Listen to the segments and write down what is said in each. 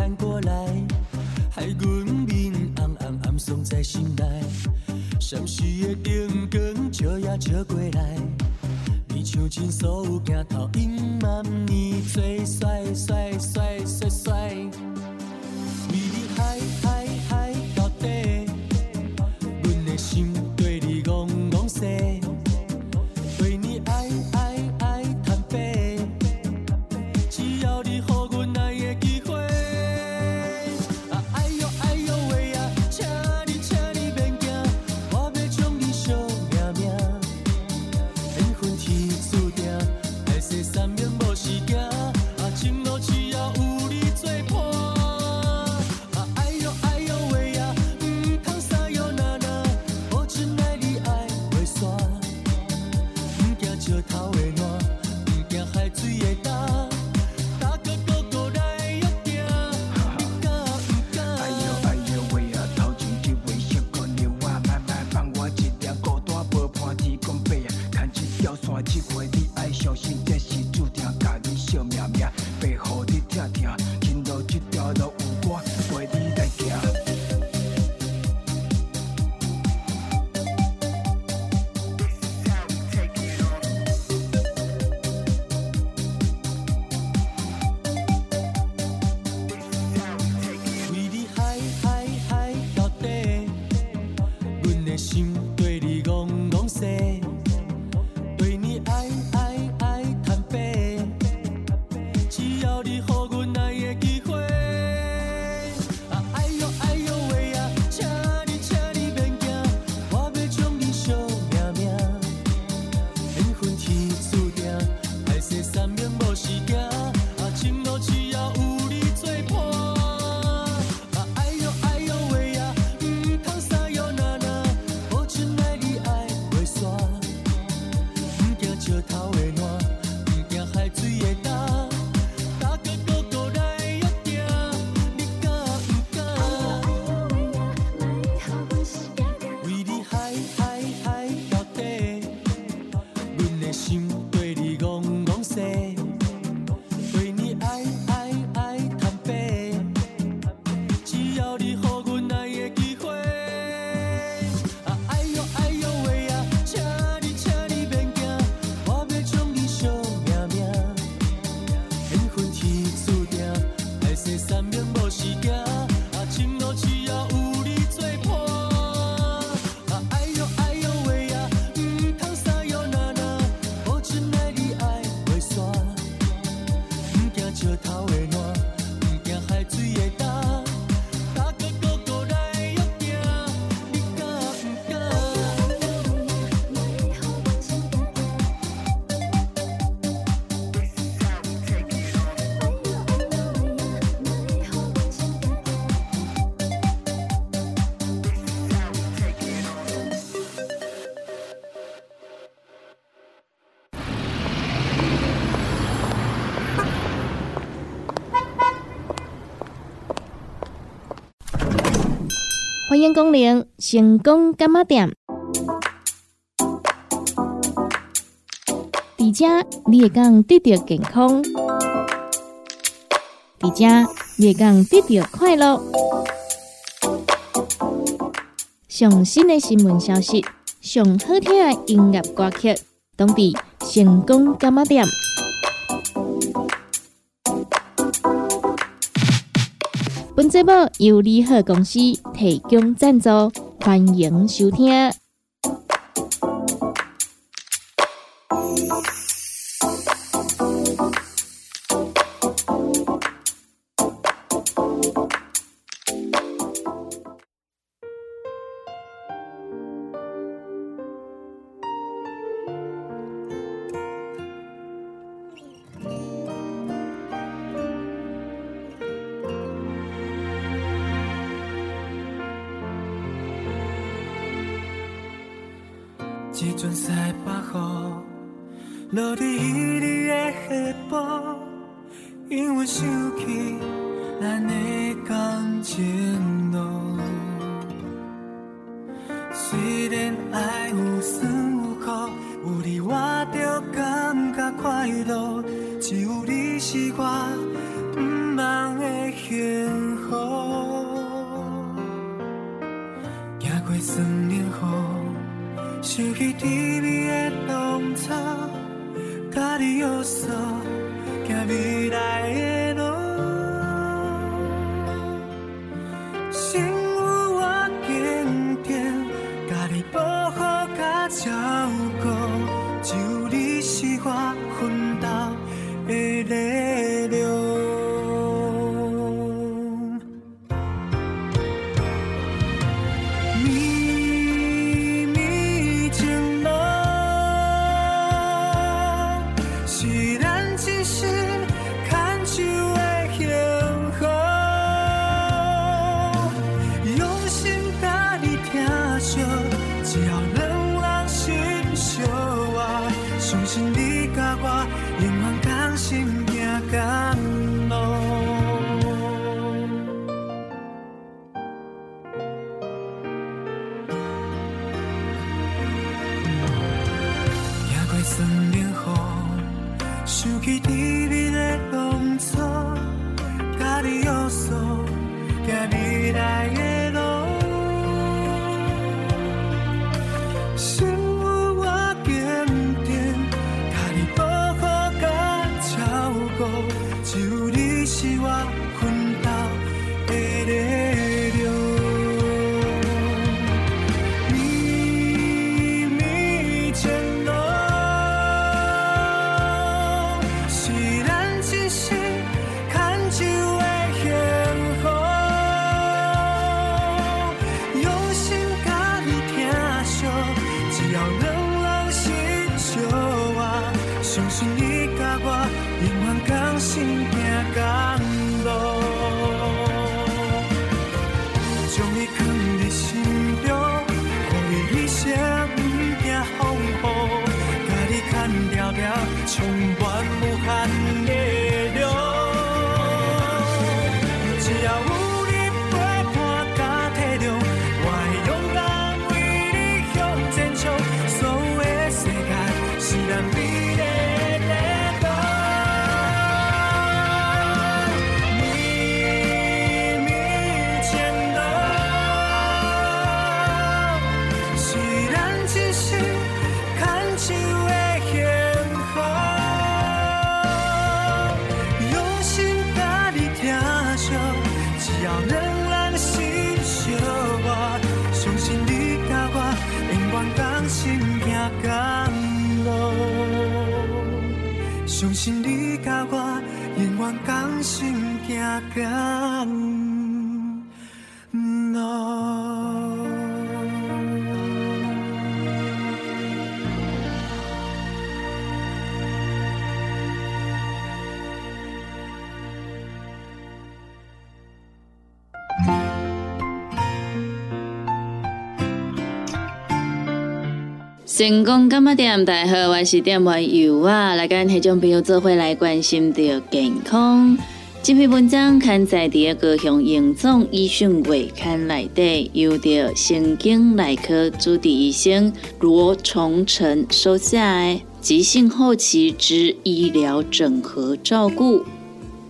看过 now. 烟功能成功干妈点。迪家，你也讲得到健康；迪家，你也讲得到快乐。上新的新闻消息，上好听的音乐歌曲，当地成功干妈点。本节目由利合公司提供赞助，欢迎收听。心。成功干嘛店？大家好，我是店员尤啊，来跟听众朋友做伙来关心着健康。这篇文章刊载伫高雄荣总医讯月刊内底，由着神经内科主治医生罗崇成收下。急性后期之医疗整合照顾。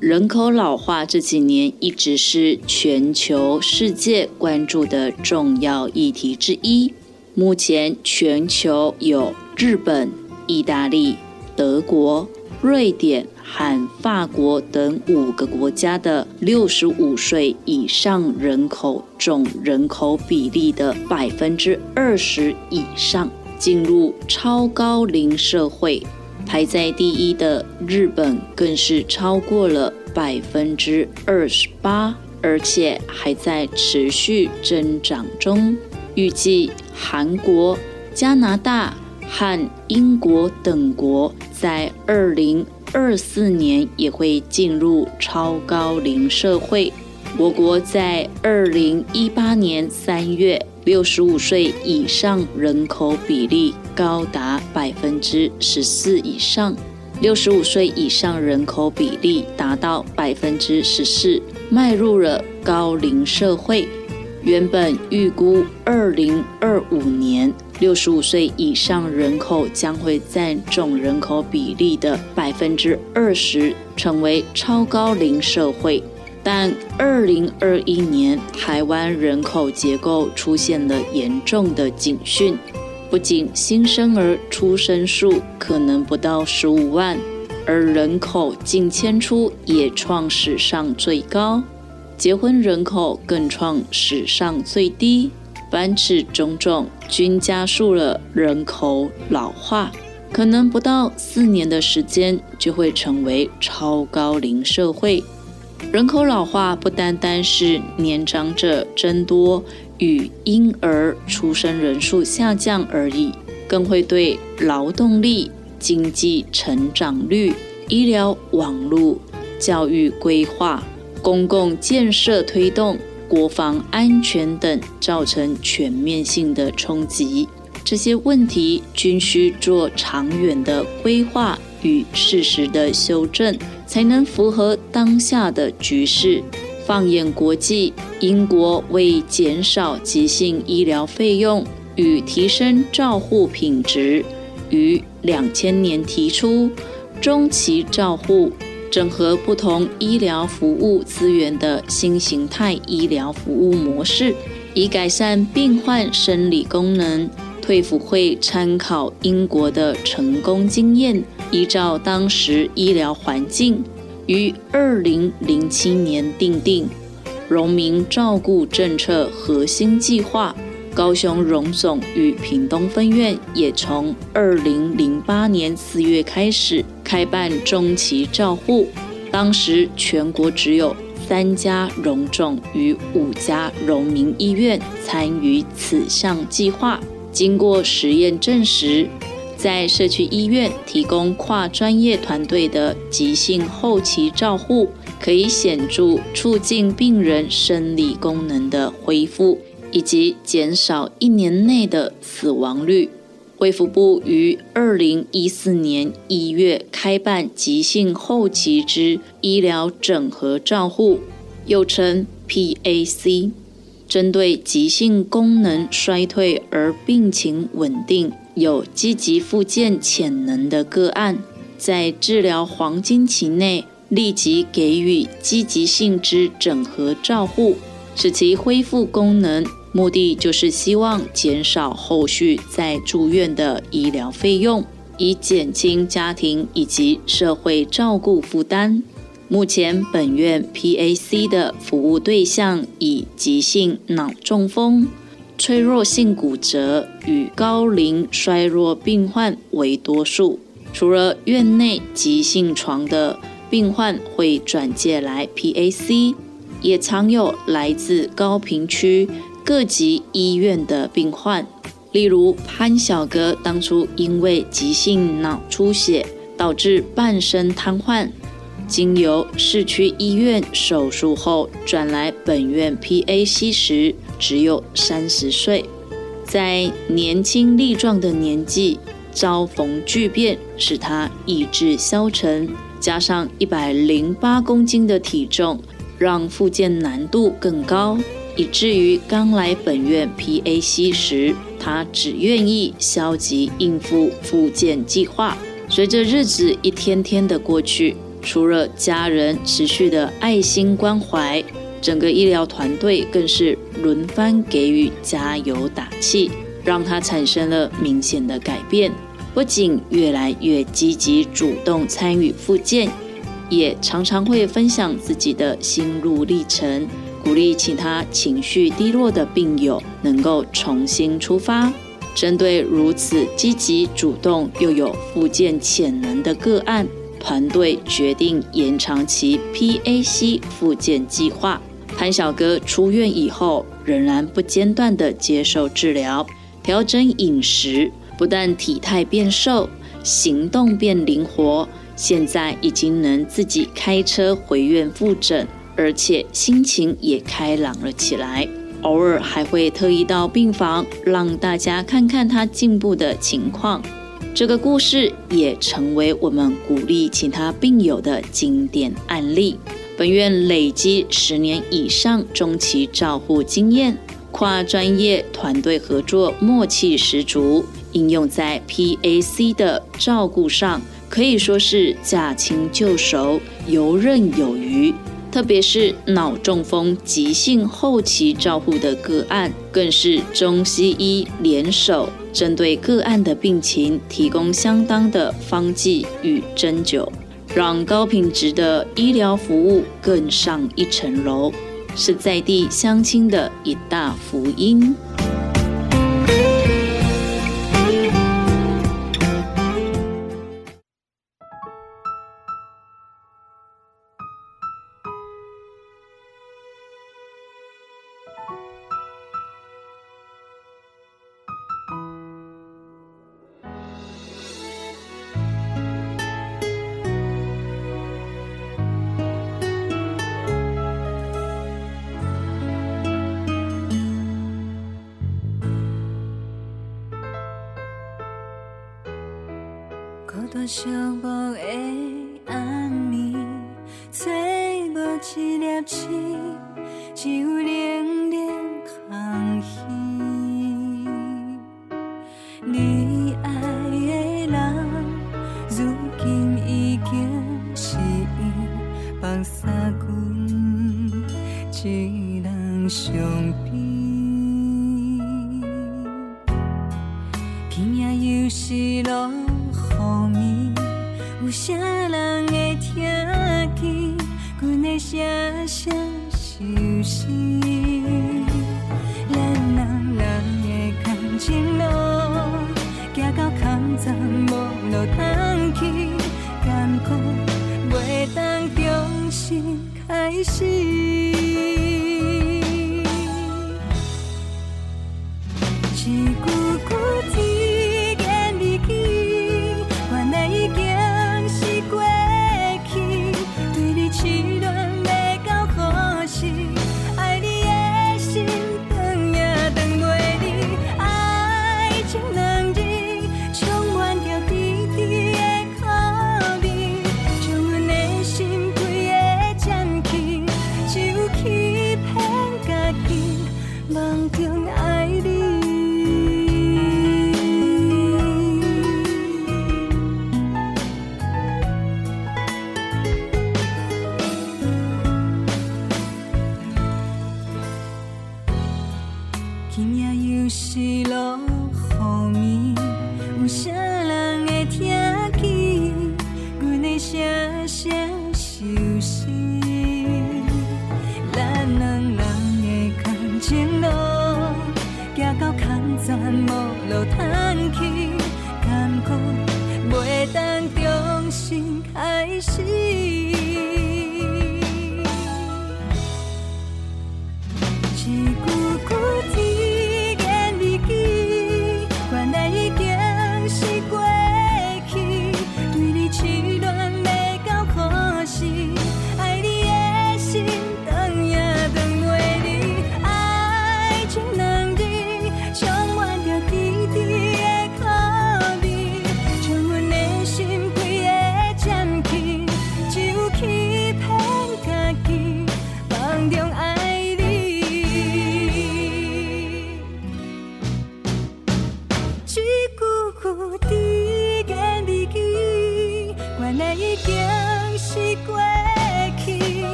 人口老化这几年一直是全球世界关注的重要议题之一。目前全球有日本、意大利、德国、瑞典和法国等五个国家的六十五岁以上人口总人口比例的百分之二十以上进入超高龄社会。排在第一的日本更是超过了百分之二十八，而且还在持续增长中。预计韩国、加拿大和英国等国在二零二四年也会进入超高龄社会。我国在二零一八年三月，六十五岁以上人口比例高达百分之十四以上，六十五岁以上人口比例达到百分之十四，迈入了高龄社会。原本预估二零二五年，六十五岁以上人口将会占总人口比例的百分之二十，成为超高龄社会。但二零二一年台湾人口结构出现了严重的警讯，不仅新生儿出生数可能不到十五万，而人口净迁出也创史上最高，结婚人口更创史上最低。凡此种种，均加速了人口老化，可能不到四年的时间，就会成为超高龄社会。人口老化不单单是年长者增多与婴儿出生人数下降而已，更会对劳动力、经济成长率、医疗网络、教育规划、公共建设推动。国防安全等造成全面性的冲击，这些问题均需做长远的规划与适时的修正，才能符合当下的局势。放眼国际，英国为减少急性医疗费用与提升照护品质，于两千年提出中期照护。整合不同医疗服务资源的新形态医疗服务模式，以改善病患生理功能。退辅会参考英国的成功经验，依照当时医疗环境，于二零零七年订定荣民照顾政策核心计划。高雄荣总与屏东分院也从二零零八年四月开始开办中期照护，当时全国只有三家荣总与五家荣民医院参与此项计划。经过实验证实，在社区医院提供跨专业团队的急性后期照护，可以显著促进病人生理功能的恢复。以及减少一年内的死亡率。卫福部于二零一四年一月开办急性后期之医疗整合照护，又称 PAC，针对急性功能衰退而病情稳定、有积极复健潜能的个案，在治疗黄金期内立即给予积极性之整合照护，使其恢复功能。目的就是希望减少后续在住院的医疗费用，以减轻家庭以及社会照顾负担。目前本院 PAC 的服务对象以急性脑中风、脆弱性骨折与高龄衰弱病患为多数。除了院内急性床的病患会转介来 PAC，也常有来自高频区。各级医院的病患，例如潘小哥，当初因为急性脑出血导致半身瘫痪，经由市区医院手术后转来本院 PAC 时，只有三十岁，在年轻力壮的年纪遭逢巨变，使他意志消沉，加上一百零八公斤的体重，让复健难度更高。以至于刚来本院 PAC 时，他只愿意消极应付复健计划。随着日子一天天的过去，除了家人持续的爱心关怀，整个医疗团队更是轮番给予加油打气，让他产生了明显的改变。不仅越来越积极主动参与复健，也常常会分享自己的心路历程。鼓励其他情绪低落的病友能够重新出发。针对如此积极主动又有复健潜能的个案，团队决定延长其 PAC 复健计划。潘小哥出院以后，仍然不间断地接受治疗，调整饮食，不但体态变瘦，行动变灵活，现在已经能自己开车回院复诊。而且心情也开朗了起来，偶尔还会特意到病房让大家看看他进步的情况。这个故事也成为我们鼓励其他病友的经典案例。本院累积十年以上中期照护经验，跨专业团队合作默契十足，应用在 PAC 的照顾上可以说是驾轻就熟、游刃有余。特别是脑中风急性后期照护的个案，更是中西医联手，针对个案的病情提供相当的方剂与针灸，让高品质的医疗服务更上一层楼，是在地乡亲的一大福音。Chưa.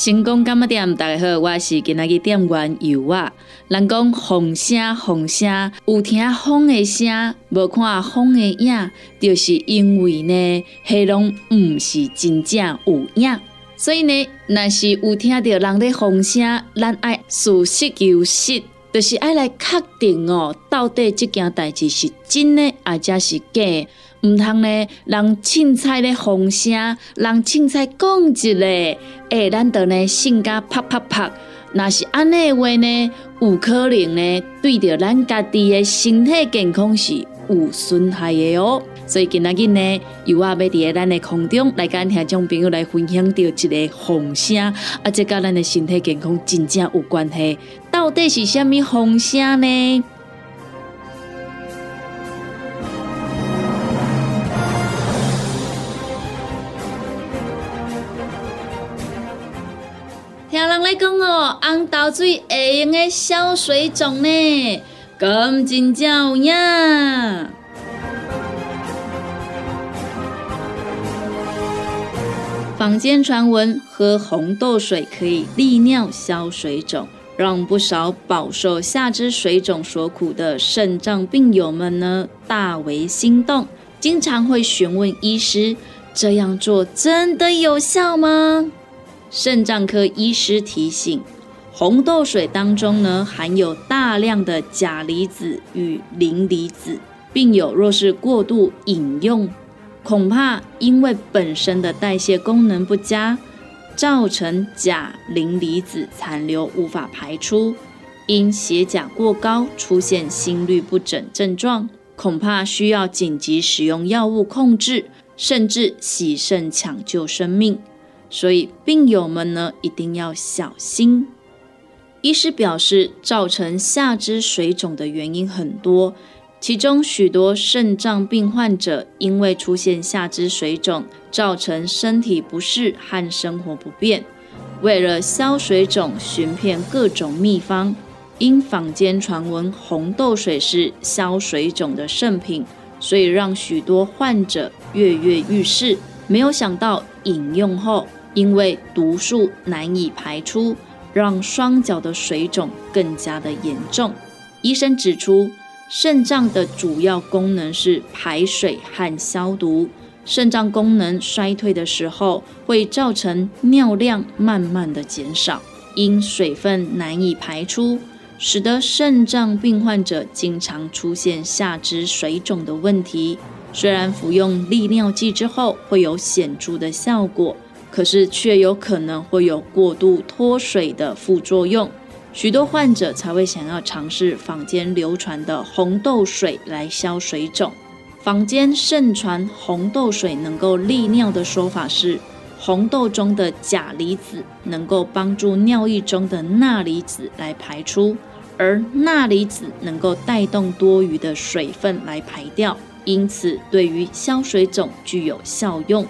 成功干么店，大家好，我是今仔日店员尤啊。人讲风声，风声有听风的声，无看风的影，就是因为呢，黑龙毋是真正有影。所以呢，若是有听到人的风声，咱爱实事求是，就是爱来确定哦，到底这件代志是真的，还是是假？毋通呢，人凊彩咧风声，人凊彩讲一个，诶，咱得呢性格啪啪啪。若是安尼话呢，有可能呢，对着咱家己的身体健康是有损害的哦。所以今仔日呢，又啊要伫咱的空中来跟听众朋友来分享到一个风声，啊，这甲咱的身体健康真正有关系。到底是虾米风声呢？讲哦，红豆水会用的消水肿呢，咁真正有影。坊间传闻喝红豆水可以利尿消水肿，让不少饱受下肢水肿所苦的肾脏病友们呢大为心动，经常会询问医师：这样做真的有效吗？肾脏科医师提醒：红豆水当中呢含有大量的钾离子与磷离子，病友若是过度饮用。恐怕因为本身的代谢功能不佳，造成钾磷离子残留无法排出，因血钾过高出现心律不整症状，恐怕需要紧急使用药物控制，甚至洗肾抢救生命。所以病友们呢一定要小心。医师表示，造成下肢水肿的原因很多。其中许多肾脏病患者因为出现下肢水肿，造成身体不适和生活不便。为了消水肿，寻遍各种秘方，因坊间传闻红豆水是消水肿的圣品，所以让许多患者跃跃欲试。没有想到饮用后，因为毒素难以排出，让双脚的水肿更加的严重。医生指出。肾脏的主要功能是排水和消毒。肾脏功能衰退的时候，会造成尿量慢慢的减少，因水分难以排出，使得肾脏病患者经常出现下肢水肿的问题。虽然服用利尿剂之后会有显著的效果，可是却有可能会有过度脱水的副作用。许多患者才会想要尝试坊间流传的红豆水来消水肿。坊间盛传红豆水能够利尿的说法是，红豆中的钾离子能够帮助尿液中的钠离子来排出，而钠离子能够带动多余的水分来排掉，因此对于消水肿具有效用。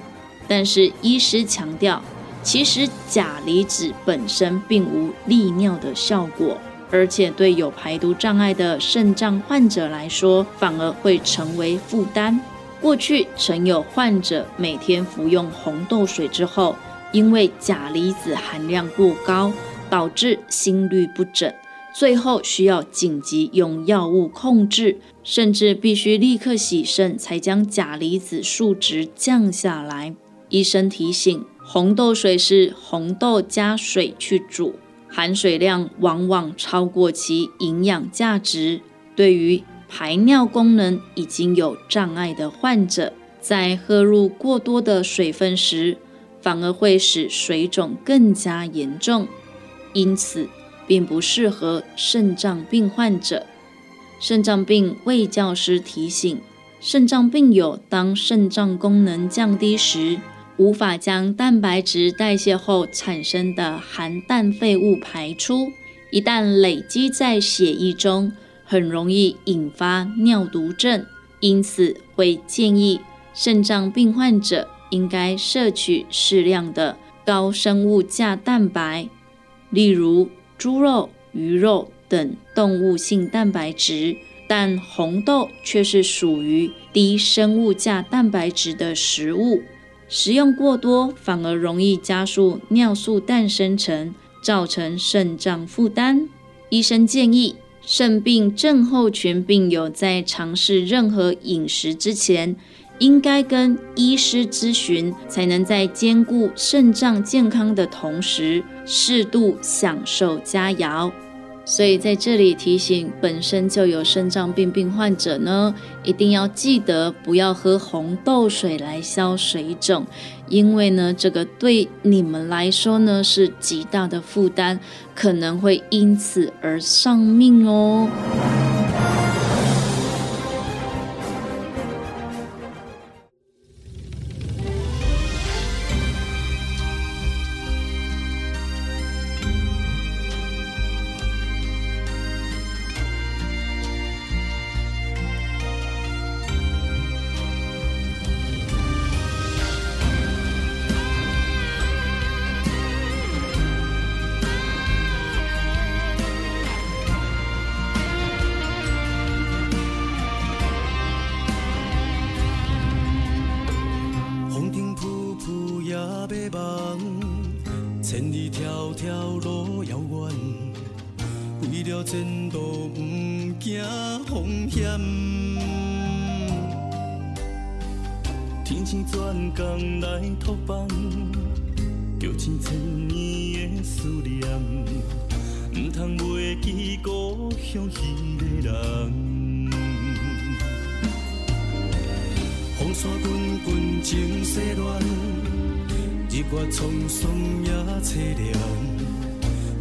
但是医师强调。其实钾离子本身并无利尿的效果，而且对有排毒障碍的肾脏患者来说，反而会成为负担。过去曾有患者每天服用红豆水之后，因为钾离子含量过高，导致心律不整，最后需要紧急用药物控制，甚至必须立刻洗肾才将钾离子数值降下来。医生提醒。红豆水是红豆加水去煮，含水量往往超过其营养价值。对于排尿功能已经有障碍的患者，在喝入过多的水分时，反而会使水肿更加严重。因此，并不适合肾脏病患者。肾脏病卫教师提醒：肾脏病友当肾脏功能降低时。无法将蛋白质代谢后产生的含氮废物排出，一旦累积在血液中，很容易引发尿毒症。因此，会建议肾脏病患者应该摄取适量的高生物价蛋白，例如猪肉、鱼肉等动物性蛋白质。但红豆却是属于低生物价蛋白质的食物。食用过多反而容易加速尿素氮生成，造成肾脏负担。医生建议，肾病症候群病友在尝试任何饮食之前，应该跟医师咨询，才能在兼顾肾脏健康的同时，适度享受佳肴。所以在这里提醒本身就有肾脏病病患者呢一定要记得不要喝红豆水来消水肿。因为呢这个对你们来说呢是极大的负担可能会因此而丧命哦。千里迢迢路遥远，为了前途不惊风险。天青转岗来托梦，着千千年的思念，唔通袂记故乡迄个人。风沙滚滚情丝乱。日月沧桑也凄凉，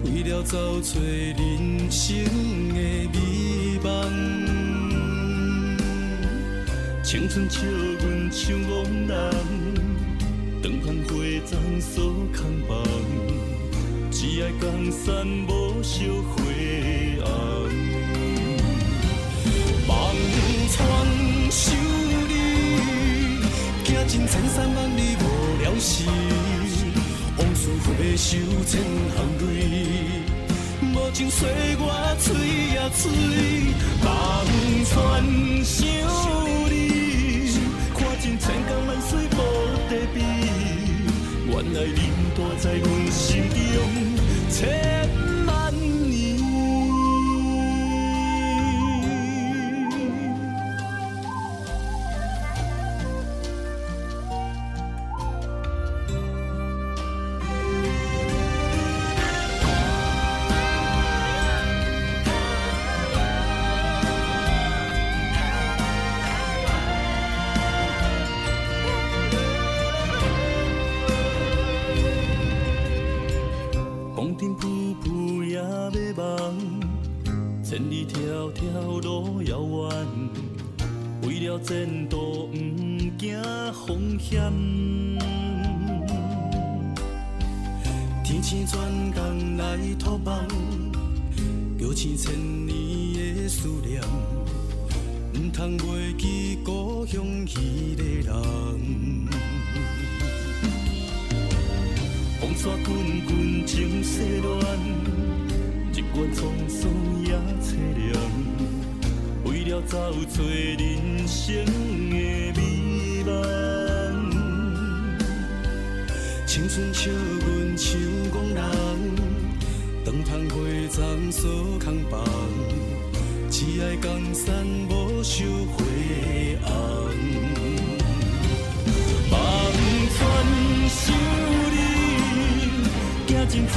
为了找寻人生的美梦。青春笑阮像憨人，长捧花簪锁空房，只爱江山无惜花红。望穿千里，行尽千山万里。往事回首，千行泪。无情岁月催呀催，望穿千里，看尽千江万水无底边。原来你躲在阮心中。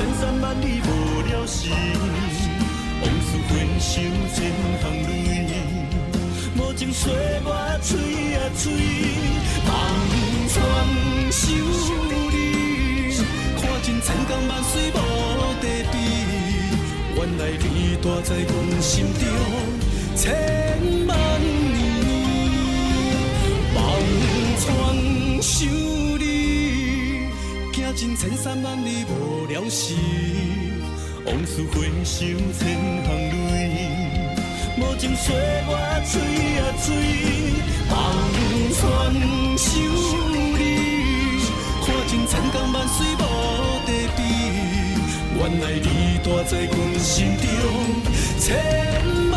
千山万里无了时，往事回首千行泪。无情岁月催啊催，望穿秋水。看尽千江万水无地避，原来你住在阮心中千万年。望穿秋。看千山万里无了时，往事回首千行泪。无情岁月催啊催，望穿秋水。看尽千江万水无地边，原来你住在阮心中。千。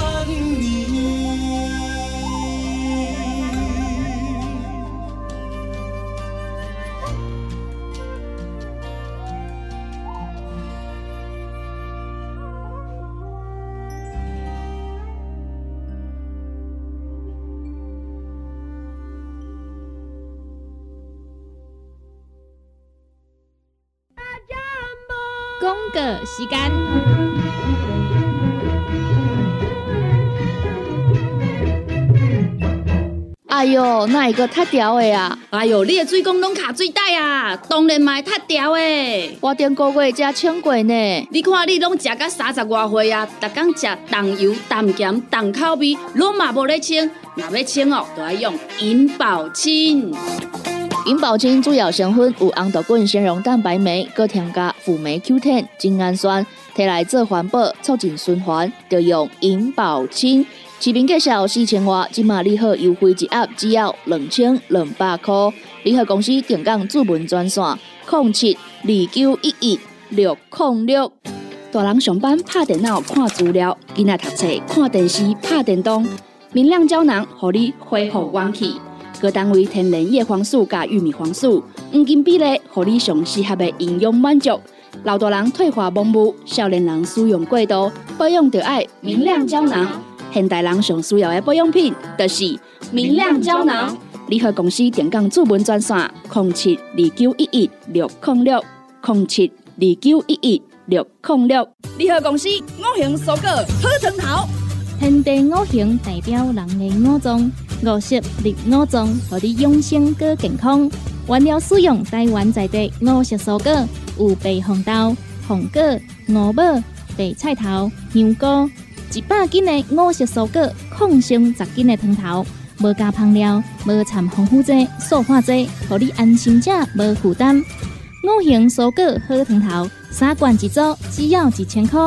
时间。哎呦，那一个太屌的呀！哎呦，你的嘴功拢卡最大呀！当然卖太屌的，我顶个月才称过呢。你看你拢食到三十外岁啊，逐天食重油、重咸、重口味，拢嘛无咧称，若要称哦，都要用银保清。银保清主要成分有红豆根、纤溶蛋白酶，搁添加辅酶 Q10、精氨酸，摕来做环保、促进循环，就用银保清。市面介绍四千瓦，今马礼盒优惠一盒只要两千两百块。礼盒公司定岗主文专线：零七二九一一六零六。大人上班拍电脑看资料，囡仔读册看电视拍电动。明亮胶囊，互你恢复元气。各单位天然叶黄素加玉米黄素，黄金比例，互你上适合的营养满足。老大人退化盲目，少年人使用过度，保养就要明亮胶囊。现代人上需要的保养品，就是明亮胶囊。联合公司电讲主文专线：零七二九一一六零六零七二九一一六零六。联合公司五行蔬果好藤头，天地五行代表人的五脏，五色绿五脏，让你养生更健康。原料使用台湾在地五色蔬果，有白红豆、红果、五宝、白菜头、香菇。一百斤的五色蔬果，抗性十斤的汤头，无加香料，无掺防腐剂、塑化剂，让你安心吃，无负担。五行蔬果好汤头，三罐一组，只要一千块。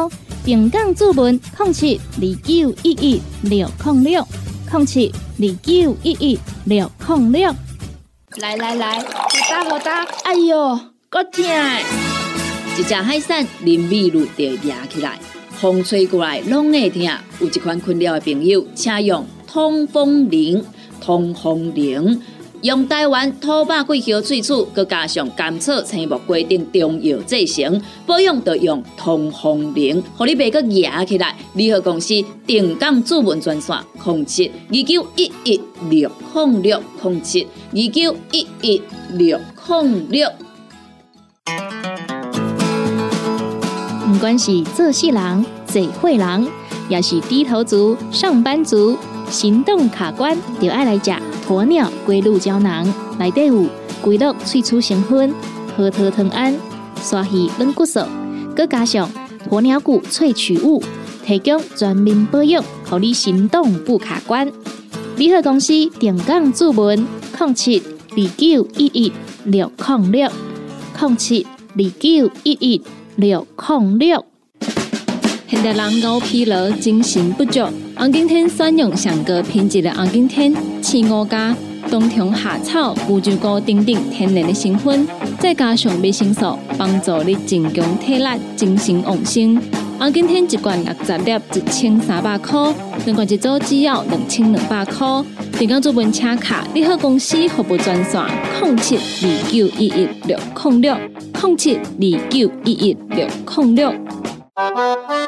平港注文零七二九一一六零六零七二九一一六零六。来来来，好打好打，哎哟，够痛！一只海扇淋米露就压起来。风吹过来拢会痛，有一款困扰的朋友，请用通风铃。通风铃用台湾土白桂花萃取，佮加上甘草、青木规定中药制成，保养要用通风灵，互你袂佮压起来。联合公司定岗主文专线：零七二九一一六控六零七二九一一六控六。不管是做事人、做会人，也是低头族、上班族，行动卡关，就爱来食鸵鸟龟鹿胶囊。内底有龟鹿萃取成分，核桃藤胺、鲨鱼软骨素，佮加上鸵鸟骨萃取物，提供全面保养，让你行动不卡关。联合公司电讲注文：零七二九一一六零六零七二九一一。六控六，现代人熬疲劳、精神不足。红景天选用上个品质的红景天，青五加冬虫夏草、乌鸡菇等等天然的成分，再加上维生素，帮助你增强体力、精神旺盛。红景天一罐六十粒，一千三百块；两罐一组，只要两千两百块。订购做本车卡，你好公司服务专线：零七二九一一六零六。零七二九一一六零六，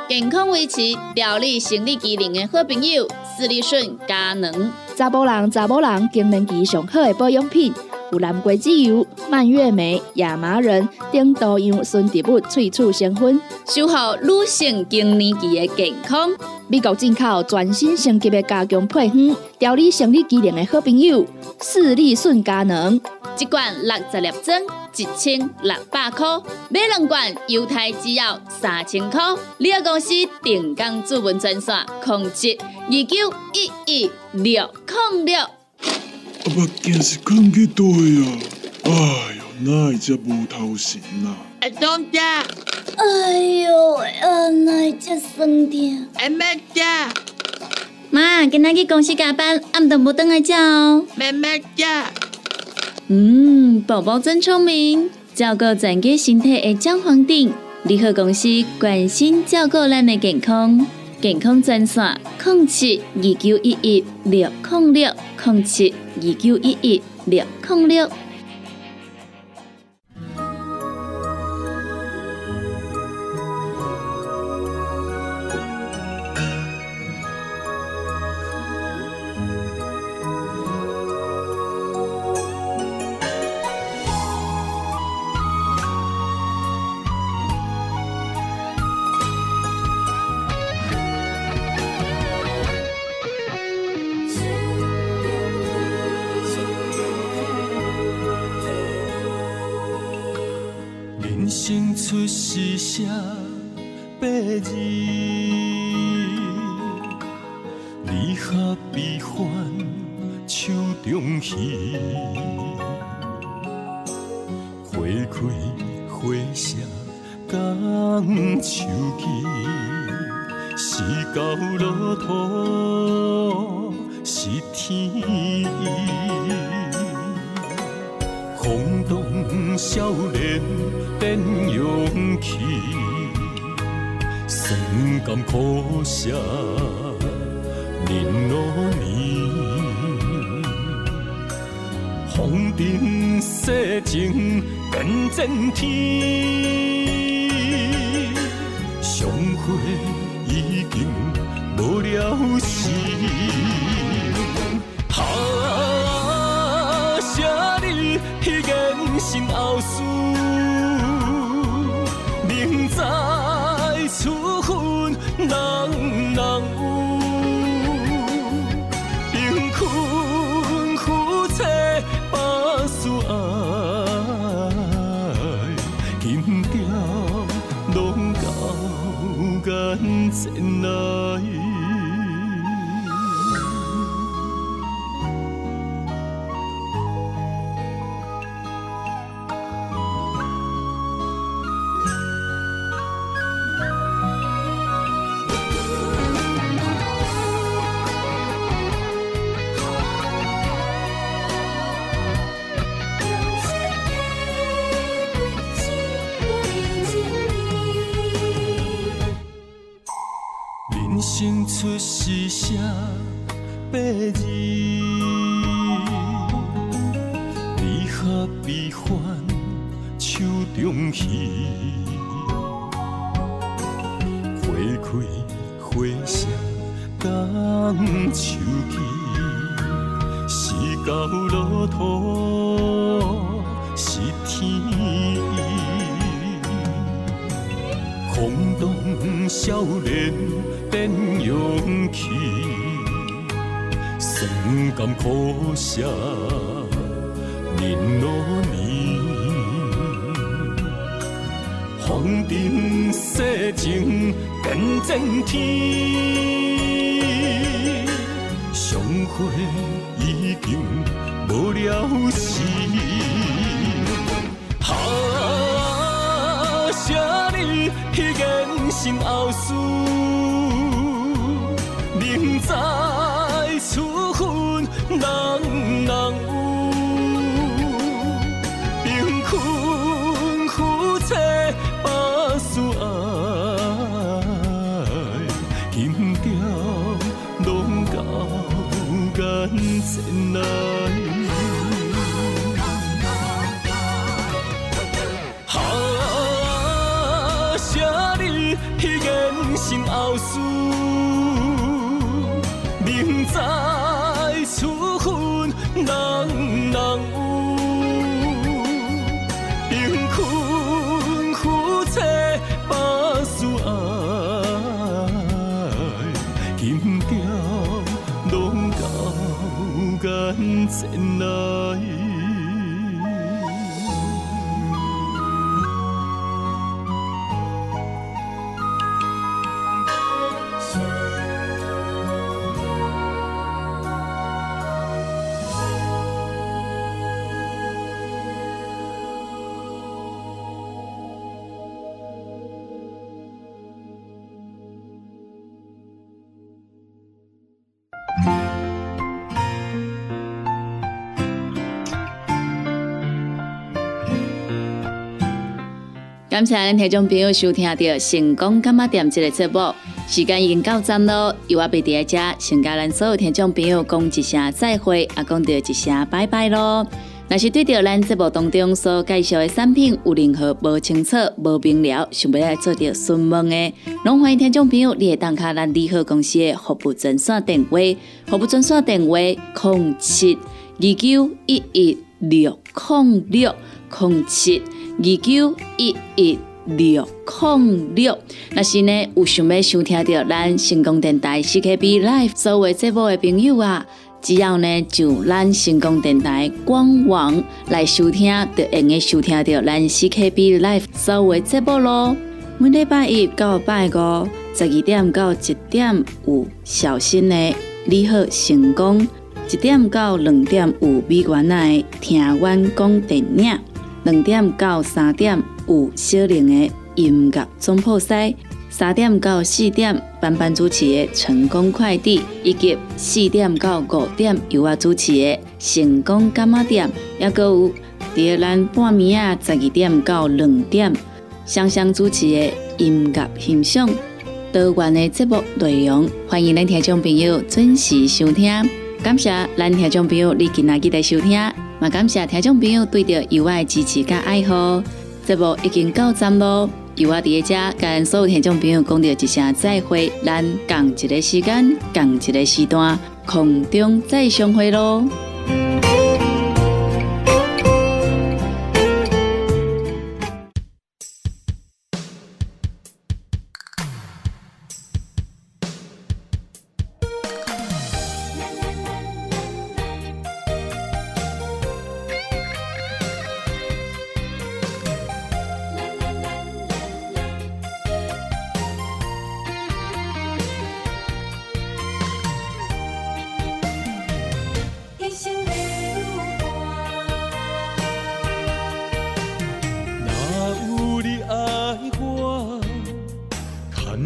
健康维持、调理生理机能的好朋友，斯利顺佳能。查甫人、查某人经年期上好的保养品，有蓝桂枝油、蔓越莓、亚麻仁等多样纯植物萃取成分，守护女性更年期的健康。美国进口全新升级的加强配方，调理生理机能的好朋友，四力顺佳能。一罐六十粒装，一千六百块；买两罐，犹太只要三千块。你个公司定岗主文专线：控制二九一一六零六。阿爸，今是困去倒呀？哎呦，哪会只无头神啊？阿东家。哎呦，啊，哪会只酸痛？阿妹家。妈，今仔去公司加班，暗顿无等来叫哦。妹妹家。嗯，宝宝真聪明，照顾整个身体的姜黄锭。联合公司关心照顾咱的健康，健康专线：零七二九一一六零六零七二九一一六零六。下。情更争天，相会已经无了时。心后事，到路途是天意，空洞少年。变勇气，酸甘苦涩忍落年，风尘世情更争天，相会已经无了时。啊，啥你彼件心后事？在处分人人有，交眼前感谢咱听众朋友收听到成功干嘛店这个节目，时间已经到站咯，由我贝第一家，先甲咱所有听众朋友讲一声再会，也讲到一声拜拜咯。若是对着咱节目当中所介绍的产品有任何无清楚、无明了，想要来做着询问的，拢欢迎听众朋友你会打卡咱利好公司的服务专线电话，服务专线电话：零七二九一一六零六零七。二九一一六零六，若是呢有想要收听到咱成功电台 CKB Live 所有节目的朋友啊，只要呢就咱成功电台官网来收听，就用个收听到咱 CKB Life 所有节目咯。每礼拜一到拜五十二点到一点有小新的你好成功，一点到两点有美元的听阮讲电影，两点到三点有小玲的音乐总破塞。三点到四点，班班主持的成功快递，以及四点到五点由我主持的成功干妈店，也搁有伫咱半暝啊十二点到两点，双双主持的音乐欣赏多元的节目内容，欢迎咱听众朋友准时收听。感谢咱听众朋友你今仔日来收听，嘛感谢听众朋友对着由我的支持甲爱好。节目已经到站咯。由我伫遮跟所有听众朋友讲着一声再会，咱共一个时间，共一个时段，空中再相会咯。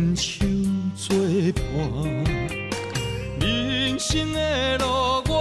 牵手作伴，人生的路。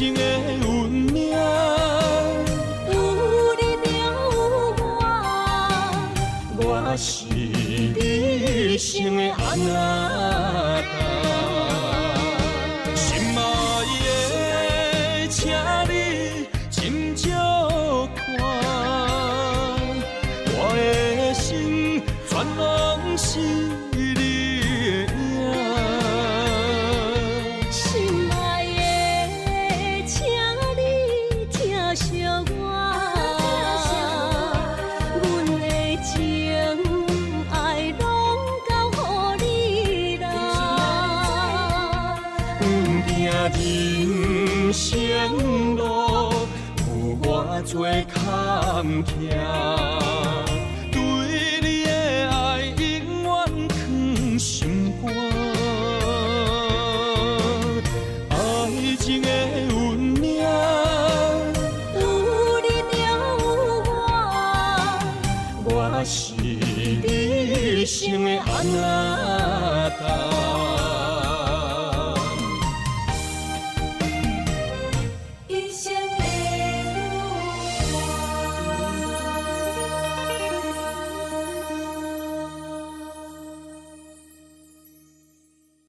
一生的运命，有你就有我，我是你一生的安娜。